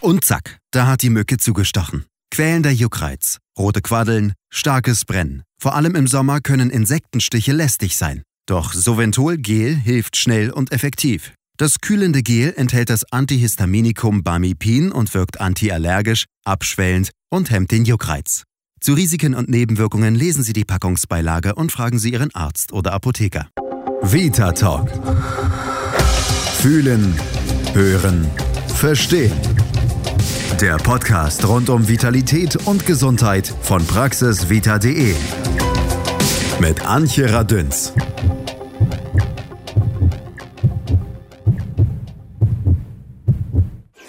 Und zack, da hat die Mücke zugestochen. Quälender Juckreiz, rote Quaddeln, starkes Brennen. Vor allem im Sommer können Insektenstiche lästig sein. Doch Soventol Gel hilft schnell und effektiv. Das kühlende Gel enthält das Antihistaminikum Bamipin und wirkt antiallergisch, abschwellend und hemmt den Juckreiz. Zu Risiken und Nebenwirkungen lesen Sie die Packungsbeilage und fragen Sie Ihren Arzt oder Apotheker. Vita Talk. Fühlen, hören, verstehen. Der Podcast rund um Vitalität und Gesundheit von praxisvita.de. Mit Antje Radünz.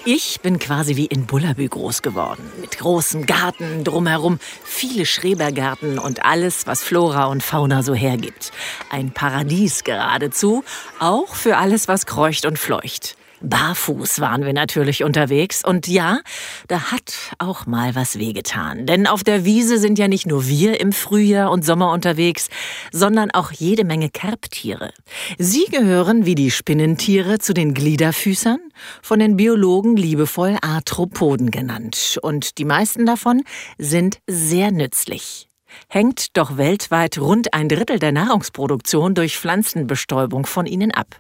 Ich bin quasi wie in Bullabü groß geworden. Mit großem Garten drumherum, viele Schrebergärten und alles, was Flora und Fauna so hergibt. Ein Paradies geradezu, auch für alles, was kreucht und fleucht. Barfuß waren wir natürlich unterwegs und ja, da hat auch mal was wehgetan. Denn auf der Wiese sind ja nicht nur wir im Frühjahr und Sommer unterwegs, sondern auch jede Menge Kerbtiere. Sie gehören wie die Spinnentiere zu den Gliederfüßern, von den Biologen liebevoll Arthropoden genannt. Und die meisten davon sind sehr nützlich hängt doch weltweit rund ein Drittel der Nahrungsproduktion durch Pflanzenbestäubung von ihnen ab.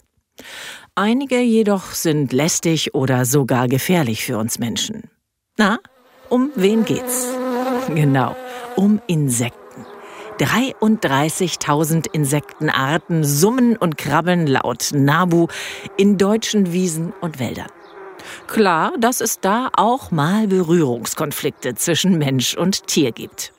Einige jedoch sind lästig oder sogar gefährlich für uns Menschen. Na, um wen geht's? Genau, um Insekten. 33.000 Insektenarten summen und krabbeln laut Nabu in deutschen Wiesen und Wäldern. Klar, dass es da auch mal Berührungskonflikte zwischen Mensch und Tier gibt.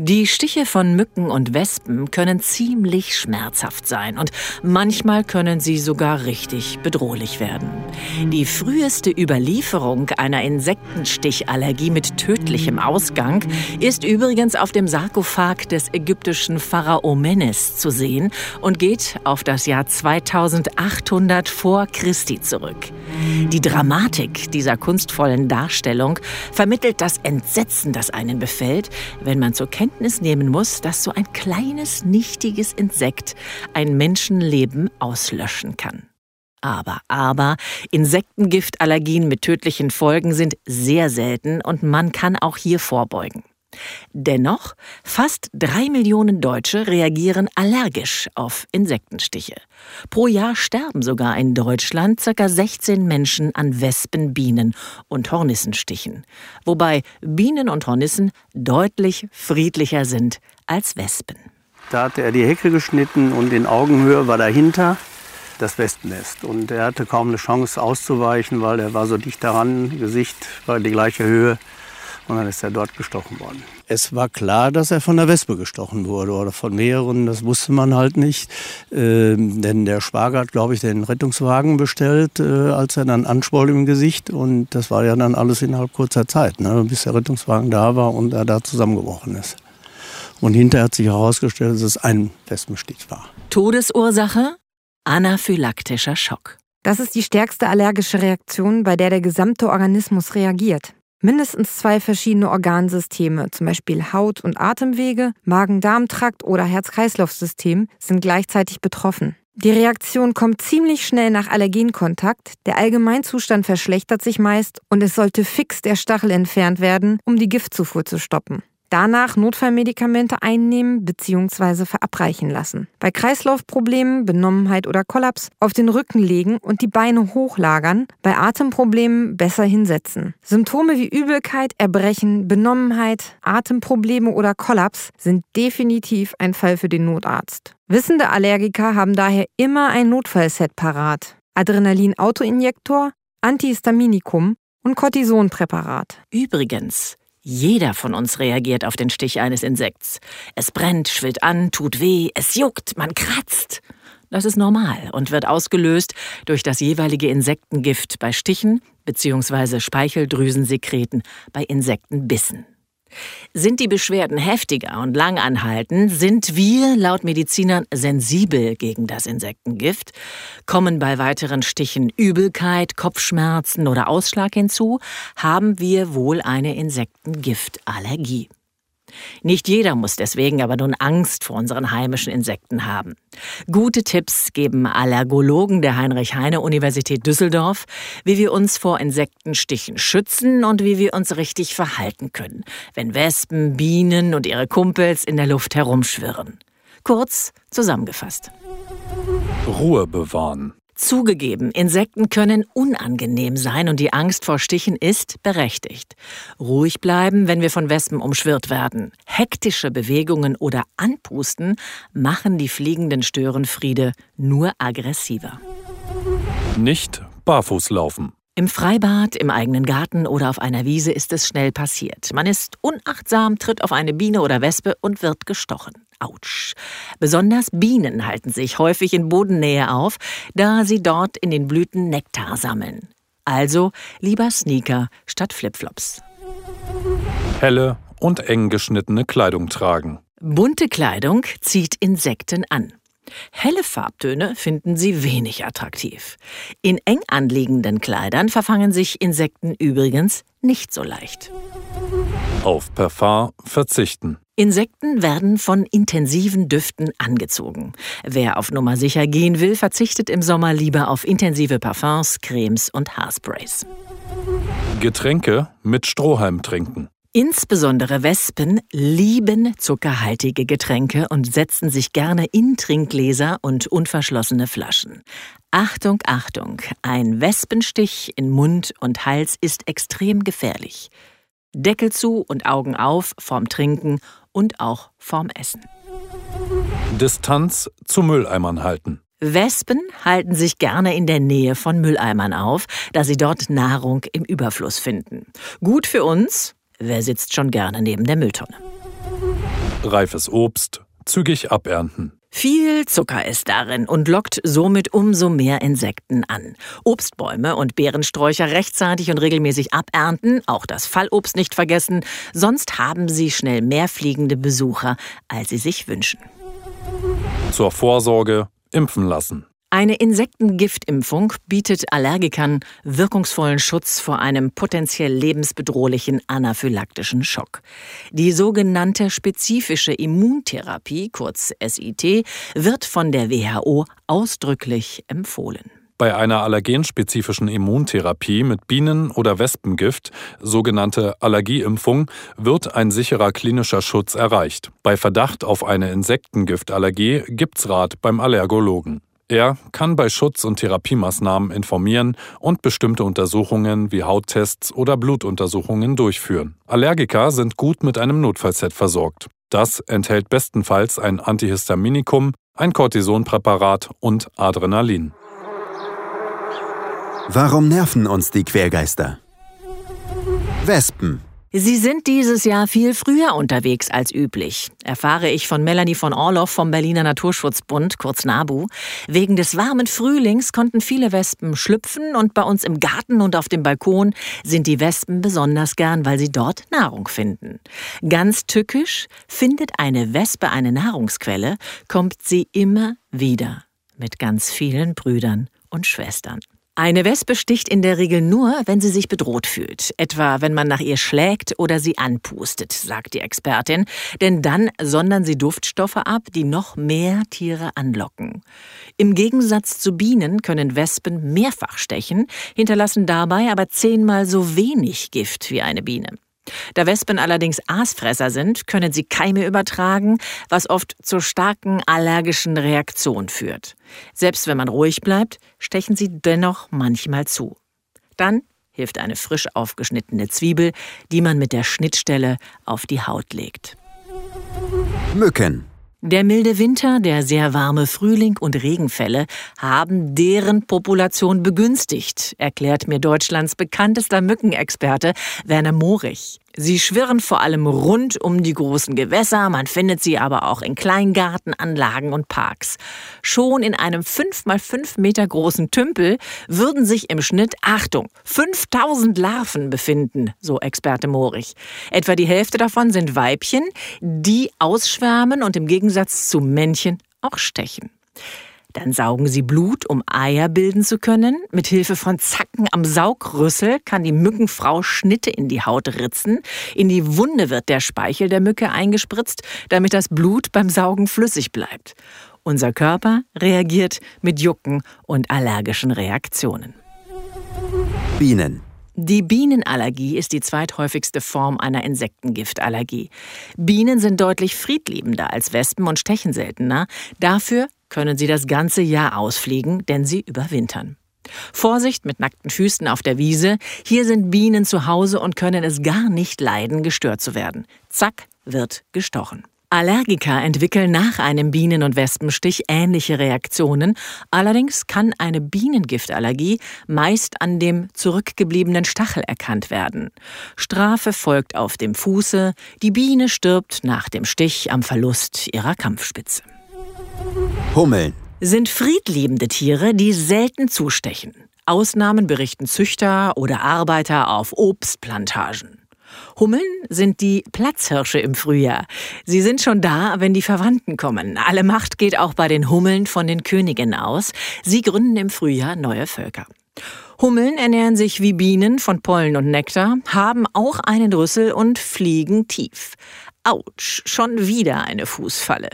Die Stiche von Mücken und Wespen können ziemlich schmerzhaft sein und manchmal können sie sogar richtig bedrohlich werden. Die früheste Überlieferung einer Insektenstichallergie mit tödlichem Ausgang ist übrigens auf dem Sarkophag des ägyptischen Pharao Menes zu sehen und geht auf das Jahr 2800 vor Christi zurück. Die Dramatik dieser kunstvollen Darstellung vermittelt das Entsetzen, das einen befällt, wenn man zur Kenntnis Kenntnis nehmen muss, dass so ein kleines, nichtiges Insekt ein Menschenleben auslöschen kann. Aber, aber, Insektengiftallergien mit tödlichen Folgen sind sehr selten und man kann auch hier vorbeugen. Dennoch, fast drei Millionen Deutsche reagieren allergisch auf Insektenstiche. Pro Jahr sterben sogar in Deutschland ca. 16 Menschen an Wespen, Bienen und Hornissenstichen. Wobei Bienen und Hornissen deutlich friedlicher sind als Wespen. Da hatte er die Hecke geschnitten und in Augenhöhe war dahinter das Wespennest. Und er hatte kaum eine Chance auszuweichen, weil er war so dicht daran, Gesicht war die gleiche Höhe. Und dann ist er dort gestochen worden. Es war klar, dass er von der Wespe gestochen wurde oder von mehreren. Das wusste man halt nicht. Ähm, denn der Schwager hat, glaube ich, den Rettungswagen bestellt, äh, als er dann anschwoll im Gesicht. Und das war ja dann alles innerhalb kurzer Zeit, ne, bis der Rettungswagen da war und er da zusammengebrochen ist. Und hinterher hat sich herausgestellt, dass es ein Wespenstich war. Todesursache? Anaphylaktischer Schock. Das ist die stärkste allergische Reaktion, bei der der gesamte Organismus reagiert. Mindestens zwei verschiedene Organsysteme, zum Beispiel Haut- und Atemwege, Magen-Darm-Trakt oder Herz-Kreislauf-System, sind gleichzeitig betroffen. Die Reaktion kommt ziemlich schnell nach Allergenkontakt, der Allgemeinzustand verschlechtert sich meist und es sollte fix der Stachel entfernt werden, um die Giftzufuhr zu stoppen. Danach Notfallmedikamente einnehmen bzw. verabreichen lassen. Bei Kreislaufproblemen, Benommenheit oder Kollaps auf den Rücken legen und die Beine hochlagern. Bei Atemproblemen besser hinsetzen. Symptome wie Übelkeit, Erbrechen, Benommenheit, Atemprobleme oder Kollaps sind definitiv ein Fall für den Notarzt. Wissende Allergiker haben daher immer ein Notfallset parat. Adrenalin-Autoinjektor, Antihistaminikum und Cortisonpräparat. Übrigens, jeder von uns reagiert auf den Stich eines Insekts. Es brennt, schwillt an, tut weh, es juckt, man kratzt. Das ist normal und wird ausgelöst durch das jeweilige Insektengift bei Stichen bzw. Speicheldrüsensekreten bei Insektenbissen. Sind die Beschwerden heftiger und langanhaltend, sind wir laut Medizinern sensibel gegen das Insektengift, kommen bei weiteren Stichen Übelkeit, Kopfschmerzen oder Ausschlag hinzu, haben wir wohl eine Insektengiftallergie. Nicht jeder muss deswegen aber nun Angst vor unseren heimischen Insekten haben. Gute Tipps geben Allergologen der Heinrich-Heine-Universität Düsseldorf, wie wir uns vor Insektenstichen schützen und wie wir uns richtig verhalten können, wenn Wespen, Bienen und ihre Kumpels in der Luft herumschwirren. Kurz zusammengefasst. Ruhe bewahren. Zugegeben, Insekten können unangenehm sein und die Angst vor Stichen ist berechtigt. Ruhig bleiben, wenn wir von Wespen umschwirrt werden. Hektische Bewegungen oder Anpusten machen die fliegenden Störenfriede nur aggressiver. Nicht barfuß laufen. Im Freibad, im eigenen Garten oder auf einer Wiese ist es schnell passiert. Man ist unachtsam, tritt auf eine Biene oder Wespe und wird gestochen. Autsch. Besonders Bienen halten sich häufig in Bodennähe auf, da sie dort in den Blüten Nektar sammeln. Also lieber Sneaker statt Flipflops. Helle und eng geschnittene Kleidung tragen. Bunte Kleidung zieht Insekten an. Helle Farbtöne finden sie wenig attraktiv. In eng anliegenden Kleidern verfangen sich Insekten übrigens nicht so leicht. Auf Parfum verzichten. Insekten werden von intensiven Düften angezogen. Wer auf Nummer sicher gehen will, verzichtet im Sommer lieber auf intensive Parfums, Cremes und Haarsprays. Getränke mit Strohhalm trinken. Insbesondere Wespen lieben zuckerhaltige Getränke und setzen sich gerne in Trinkgläser und unverschlossene Flaschen. Achtung, Achtung, ein Wespenstich in Mund und Hals ist extrem gefährlich. Deckel zu und Augen auf vorm Trinken und auch vorm Essen. Distanz zu Mülleimern halten. Wespen halten sich gerne in der Nähe von Mülleimern auf, da sie dort Nahrung im Überfluss finden. Gut für uns, wer sitzt schon gerne neben der Mülltonne? Reifes Obst zügig abernten. Viel Zucker ist darin und lockt somit umso mehr Insekten an. Obstbäume und Beerensträucher rechtzeitig und regelmäßig abernten, auch das Fallobst nicht vergessen, sonst haben sie schnell mehr fliegende Besucher, als sie sich wünschen. Zur Vorsorge impfen lassen. Eine Insektengiftimpfung bietet Allergikern wirkungsvollen Schutz vor einem potenziell lebensbedrohlichen anaphylaktischen Schock. Die sogenannte spezifische Immuntherapie, kurz SIT, wird von der WHO ausdrücklich empfohlen. Bei einer allergenspezifischen Immuntherapie mit Bienen- oder Wespengift, sogenannte Allergieimpfung, wird ein sicherer klinischer Schutz erreicht. Bei Verdacht auf eine Insektengiftallergie gibt's Rat beim Allergologen. Er kann bei Schutz- und Therapiemaßnahmen informieren und bestimmte Untersuchungen wie Hauttests oder Blutuntersuchungen durchführen. Allergiker sind gut mit einem Notfallset versorgt. Das enthält bestenfalls ein Antihistaminikum, ein Cortisonpräparat und Adrenalin. Warum nerven uns die Quergeister? Wespen. Sie sind dieses Jahr viel früher unterwegs als üblich, erfahre ich von Melanie von Orloff vom Berliner Naturschutzbund, kurz NABU. Wegen des warmen Frühlings konnten viele Wespen schlüpfen und bei uns im Garten und auf dem Balkon sind die Wespen besonders gern, weil sie dort Nahrung finden. Ganz tückisch, findet eine Wespe eine Nahrungsquelle, kommt sie immer wieder mit ganz vielen Brüdern und Schwestern. Eine Wespe sticht in der Regel nur, wenn sie sich bedroht fühlt, etwa wenn man nach ihr schlägt oder sie anpustet, sagt die Expertin, denn dann sondern sie Duftstoffe ab, die noch mehr Tiere anlocken. Im Gegensatz zu Bienen können Wespen mehrfach stechen, hinterlassen dabei aber zehnmal so wenig Gift wie eine Biene. Da Wespen allerdings Aasfresser sind, können sie Keime übertragen, was oft zu starken allergischen Reaktionen führt. Selbst wenn man ruhig bleibt, stechen sie dennoch manchmal zu. Dann hilft eine frisch aufgeschnittene Zwiebel, die man mit der Schnittstelle auf die Haut legt. Mücken. Der milde Winter, der sehr warme Frühling und Regenfälle haben deren Population begünstigt, erklärt mir Deutschlands bekanntester Mückenexperte Werner Morich. Sie schwirren vor allem rund um die großen Gewässer, man findet sie aber auch in Kleingartenanlagen und Parks. Schon in einem 5 mal 5 Meter großen Tümpel würden sich im Schnitt, Achtung, 5000 Larven befinden, so Experte Morich. Etwa die Hälfte davon sind Weibchen, die ausschwärmen und im Gegensatz zu Männchen auch stechen. Dann saugen sie Blut, um Eier bilden zu können. Mit Hilfe von Zacken am Saugrüssel kann die Mückenfrau Schnitte in die Haut ritzen. In die Wunde wird der Speichel der Mücke eingespritzt, damit das Blut beim Saugen flüssig bleibt. Unser Körper reagiert mit Jucken und allergischen Reaktionen. Bienen. Die Bienenallergie ist die zweithäufigste Form einer Insektengiftallergie. Bienen sind deutlich friedliebender als Wespen und stechen seltener. Dafür können sie das ganze Jahr ausfliegen, denn sie überwintern. Vorsicht mit nackten Füßen auf der Wiese. Hier sind Bienen zu Hause und können es gar nicht leiden, gestört zu werden. Zack, wird gestochen. Allergiker entwickeln nach einem Bienen- und Wespenstich ähnliche Reaktionen. Allerdings kann eine Bienengiftallergie meist an dem zurückgebliebenen Stachel erkannt werden. Strafe folgt auf dem Fuße. Die Biene stirbt nach dem Stich am Verlust ihrer Kampfspitze. Hummeln. Sind friedliebende Tiere, die selten zustechen. Ausnahmen berichten Züchter oder Arbeiter auf Obstplantagen. Hummeln sind die Platzhirsche im Frühjahr. Sie sind schon da, wenn die Verwandten kommen. Alle Macht geht auch bei den Hummeln von den Königen aus. Sie gründen im Frühjahr neue Völker. Hummeln ernähren sich wie Bienen von Pollen und Nektar, haben auch einen Rüssel und fliegen tief. Autsch, schon wieder eine Fußfalle.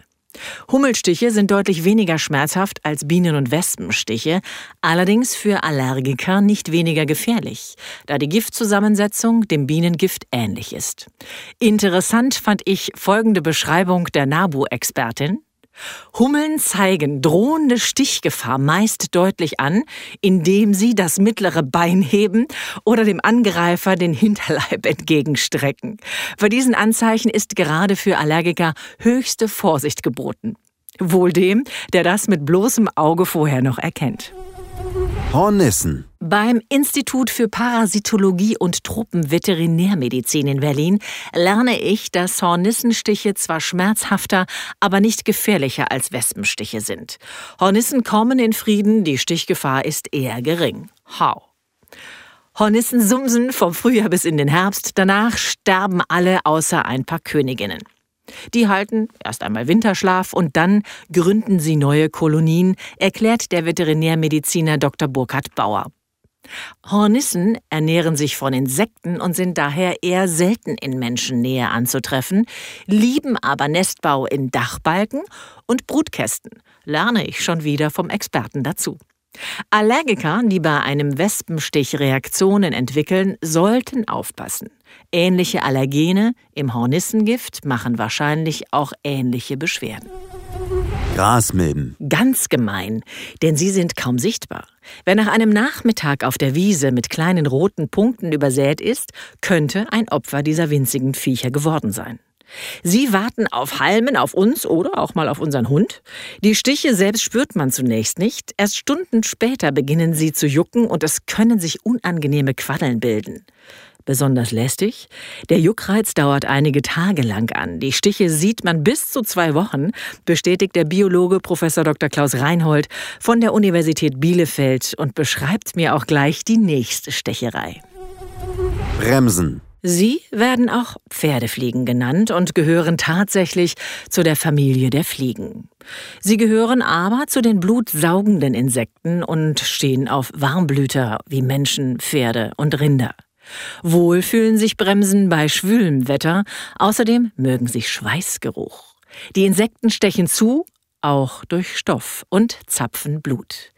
Hummelstiche sind deutlich weniger schmerzhaft als Bienen- und Wespenstiche, allerdings für Allergiker nicht weniger gefährlich, da die Giftzusammensetzung dem Bienengift ähnlich ist. Interessant fand ich folgende Beschreibung der NABU-Expertin. Hummeln zeigen drohende Stichgefahr meist deutlich an, indem sie das mittlere Bein heben oder dem Angreifer den Hinterleib entgegenstrecken. Bei diesen Anzeichen ist gerade für Allergiker höchste Vorsicht geboten. Wohl dem, der das mit bloßem Auge vorher noch erkennt. Hornissen. Beim Institut für Parasitologie und Tropenveterinärmedizin in Berlin lerne ich, dass Hornissenstiche zwar schmerzhafter, aber nicht gefährlicher als Wespenstiche sind. Hornissen kommen in Frieden, die Stichgefahr ist eher gering. How? Hornissen sumsen vom Frühjahr bis in den Herbst, danach sterben alle außer ein paar Königinnen. Die halten erst einmal Winterschlaf und dann gründen sie neue Kolonien, erklärt der Veterinärmediziner Dr. Burkhard Bauer. Hornissen ernähren sich von Insekten und sind daher eher selten in Menschennähe anzutreffen, lieben aber Nestbau in Dachbalken und Brutkästen, lerne ich schon wieder vom Experten dazu. Allergiker, die bei einem Wespenstich Reaktionen entwickeln, sollten aufpassen. Ähnliche Allergene im Hornissengift machen wahrscheinlich auch ähnliche Beschwerden. Grasmilben. Ganz gemein, denn sie sind kaum sichtbar. Wer nach einem Nachmittag auf der Wiese mit kleinen roten Punkten übersät ist, könnte ein Opfer dieser winzigen Viecher geworden sein. Sie warten auf Halmen, auf uns oder auch mal auf unseren Hund. Die Stiche selbst spürt man zunächst nicht. Erst Stunden später beginnen sie zu jucken und es können sich unangenehme Quaddeln bilden. Besonders lästig? Der Juckreiz dauert einige Tage lang an. Die Stiche sieht man bis zu zwei Wochen, bestätigt der Biologe Prof. Dr. Klaus Reinhold von der Universität Bielefeld und beschreibt mir auch gleich die nächste Stecherei. Bremsen. Sie werden auch Pferdefliegen genannt und gehören tatsächlich zu der Familie der Fliegen. Sie gehören aber zu den blutsaugenden Insekten und stehen auf Warmblüter wie Menschen, Pferde und Rinder. Wohl fühlen sich Bremsen bei schwülem Wetter, außerdem mögen sie Schweißgeruch. Die Insekten stechen zu, auch durch Stoff und zapfen Blut.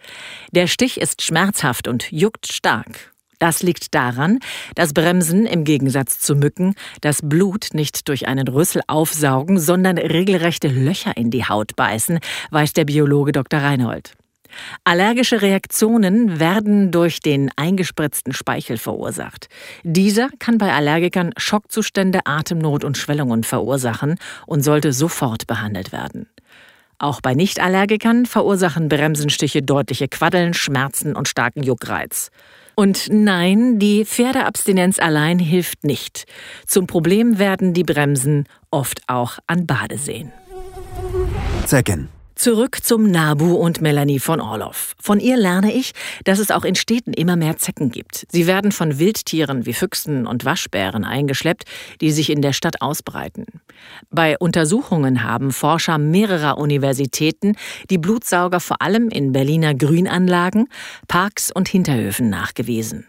Der Stich ist schmerzhaft und juckt stark. Das liegt daran, dass Bremsen im Gegensatz zu Mücken das Blut nicht durch einen Rüssel aufsaugen, sondern regelrechte Löcher in die Haut beißen, weiß der Biologe Dr. Reinhold. Allergische Reaktionen werden durch den eingespritzten Speichel verursacht. Dieser kann bei Allergikern Schockzustände, Atemnot und Schwellungen verursachen und sollte sofort behandelt werden. Auch bei Nichtallergikern verursachen Bremsenstiche deutliche Quaddeln, Schmerzen und starken Juckreiz. Und nein, die Pferdeabstinenz allein hilft nicht. Zum Problem werden die Bremsen oft auch an Badeseen. Zecken. Zurück zum Nabu und Melanie von Orloff. Von ihr lerne ich, dass es auch in Städten immer mehr Zecken gibt. Sie werden von Wildtieren wie Füchsen und Waschbären eingeschleppt, die sich in der Stadt ausbreiten. Bei Untersuchungen haben Forscher mehrerer Universitäten die Blutsauger vor allem in Berliner Grünanlagen, Parks und Hinterhöfen nachgewiesen.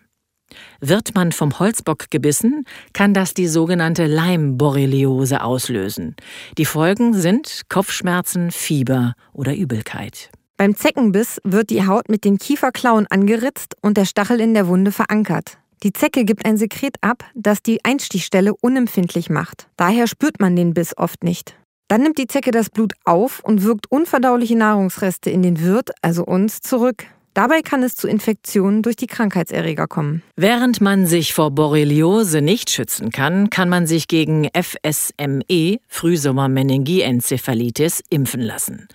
Wird man vom Holzbock gebissen, kann das die sogenannte Leimborreliose auslösen. Die Folgen sind Kopfschmerzen, Fieber oder Übelkeit. Beim Zeckenbiss wird die Haut mit den Kieferklauen angeritzt und der Stachel in der Wunde verankert. Die Zecke gibt ein Sekret ab, das die Einstichstelle unempfindlich macht. Daher spürt man den Biss oft nicht. Dann nimmt die Zecke das Blut auf und wirkt unverdauliche Nahrungsreste in den Wirt, also uns, zurück. Dabei kann es zu Infektionen durch die Krankheitserreger kommen. Während man sich vor Borreliose nicht schützen kann, kann man sich gegen FSME, Frühsommermeningienzephalitis, impfen lassen.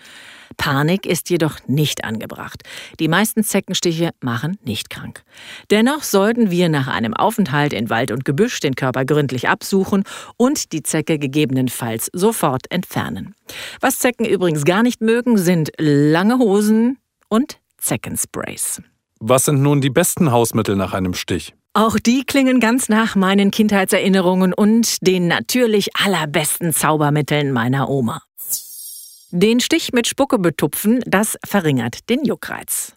Panik ist jedoch nicht angebracht. Die meisten Zeckenstiche machen nicht krank. Dennoch sollten wir nach einem Aufenthalt in Wald und Gebüsch den Körper gründlich absuchen und die Zecke gegebenenfalls sofort entfernen. Was Zecken übrigens gar nicht mögen, sind lange Hosen und Zeckensprays. Was sind nun die besten Hausmittel nach einem Stich? Auch die klingen ganz nach meinen Kindheitserinnerungen und den natürlich allerbesten Zaubermitteln meiner Oma. Den Stich mit Spucke betupfen, das verringert den Juckreiz.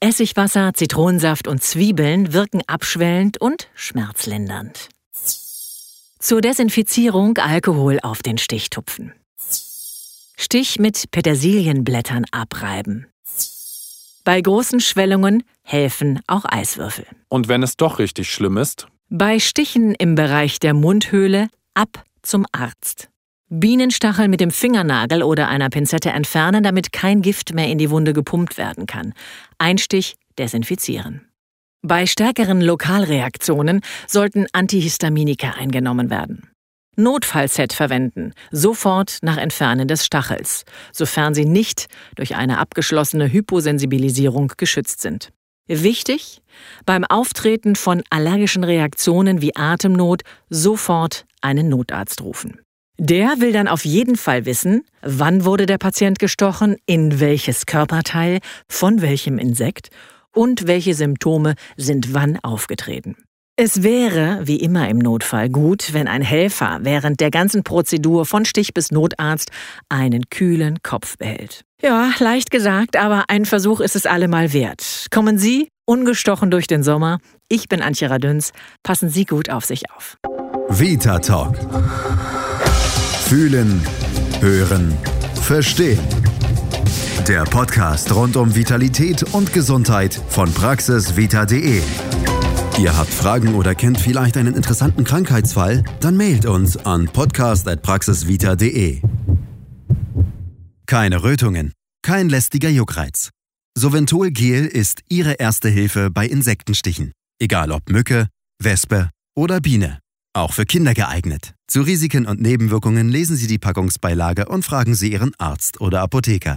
Essigwasser, Zitronensaft und Zwiebeln wirken abschwellend und schmerzlindernd. Zur Desinfizierung Alkohol auf den Stich tupfen. Stich mit Petersilienblättern abreiben. Bei großen Schwellungen helfen auch Eiswürfel. Und wenn es doch richtig schlimm ist? Bei Stichen im Bereich der Mundhöhle ab zum Arzt. Bienenstachel mit dem Fingernagel oder einer Pinzette entfernen, damit kein Gift mehr in die Wunde gepumpt werden kann. Einstich desinfizieren. Bei stärkeren Lokalreaktionen sollten Antihistaminika eingenommen werden. Notfallset verwenden, sofort nach Entfernen des Stachels, sofern sie nicht durch eine abgeschlossene Hyposensibilisierung geschützt sind. Wichtig, beim Auftreten von allergischen Reaktionen wie Atemnot sofort einen Notarzt rufen. Der will dann auf jeden Fall wissen, wann wurde der Patient gestochen, in welches Körperteil, von welchem Insekt und welche Symptome sind wann aufgetreten. Es wäre, wie immer im Notfall, gut, wenn ein Helfer während der ganzen Prozedur von Stich bis Notarzt einen kühlen Kopf behält. Ja, leicht gesagt, aber ein Versuch ist es allemal wert. Kommen Sie ungestochen durch den Sommer. Ich bin Antje Radüns. Passen Sie gut auf sich auf. Vita Talk. Fühlen, hören, verstehen. Der Podcast rund um Vitalität und Gesundheit von praxisvita.de. Ihr habt Fragen oder kennt vielleicht einen interessanten Krankheitsfall? Dann mailt uns an podcast.praxisvita.de. Keine Rötungen, kein lästiger Juckreiz. Soventol Gel ist Ihre erste Hilfe bei Insektenstichen. Egal ob Mücke, Wespe oder Biene. Auch für Kinder geeignet. Zu Risiken und Nebenwirkungen lesen Sie die Packungsbeilage und fragen Sie Ihren Arzt oder Apotheker.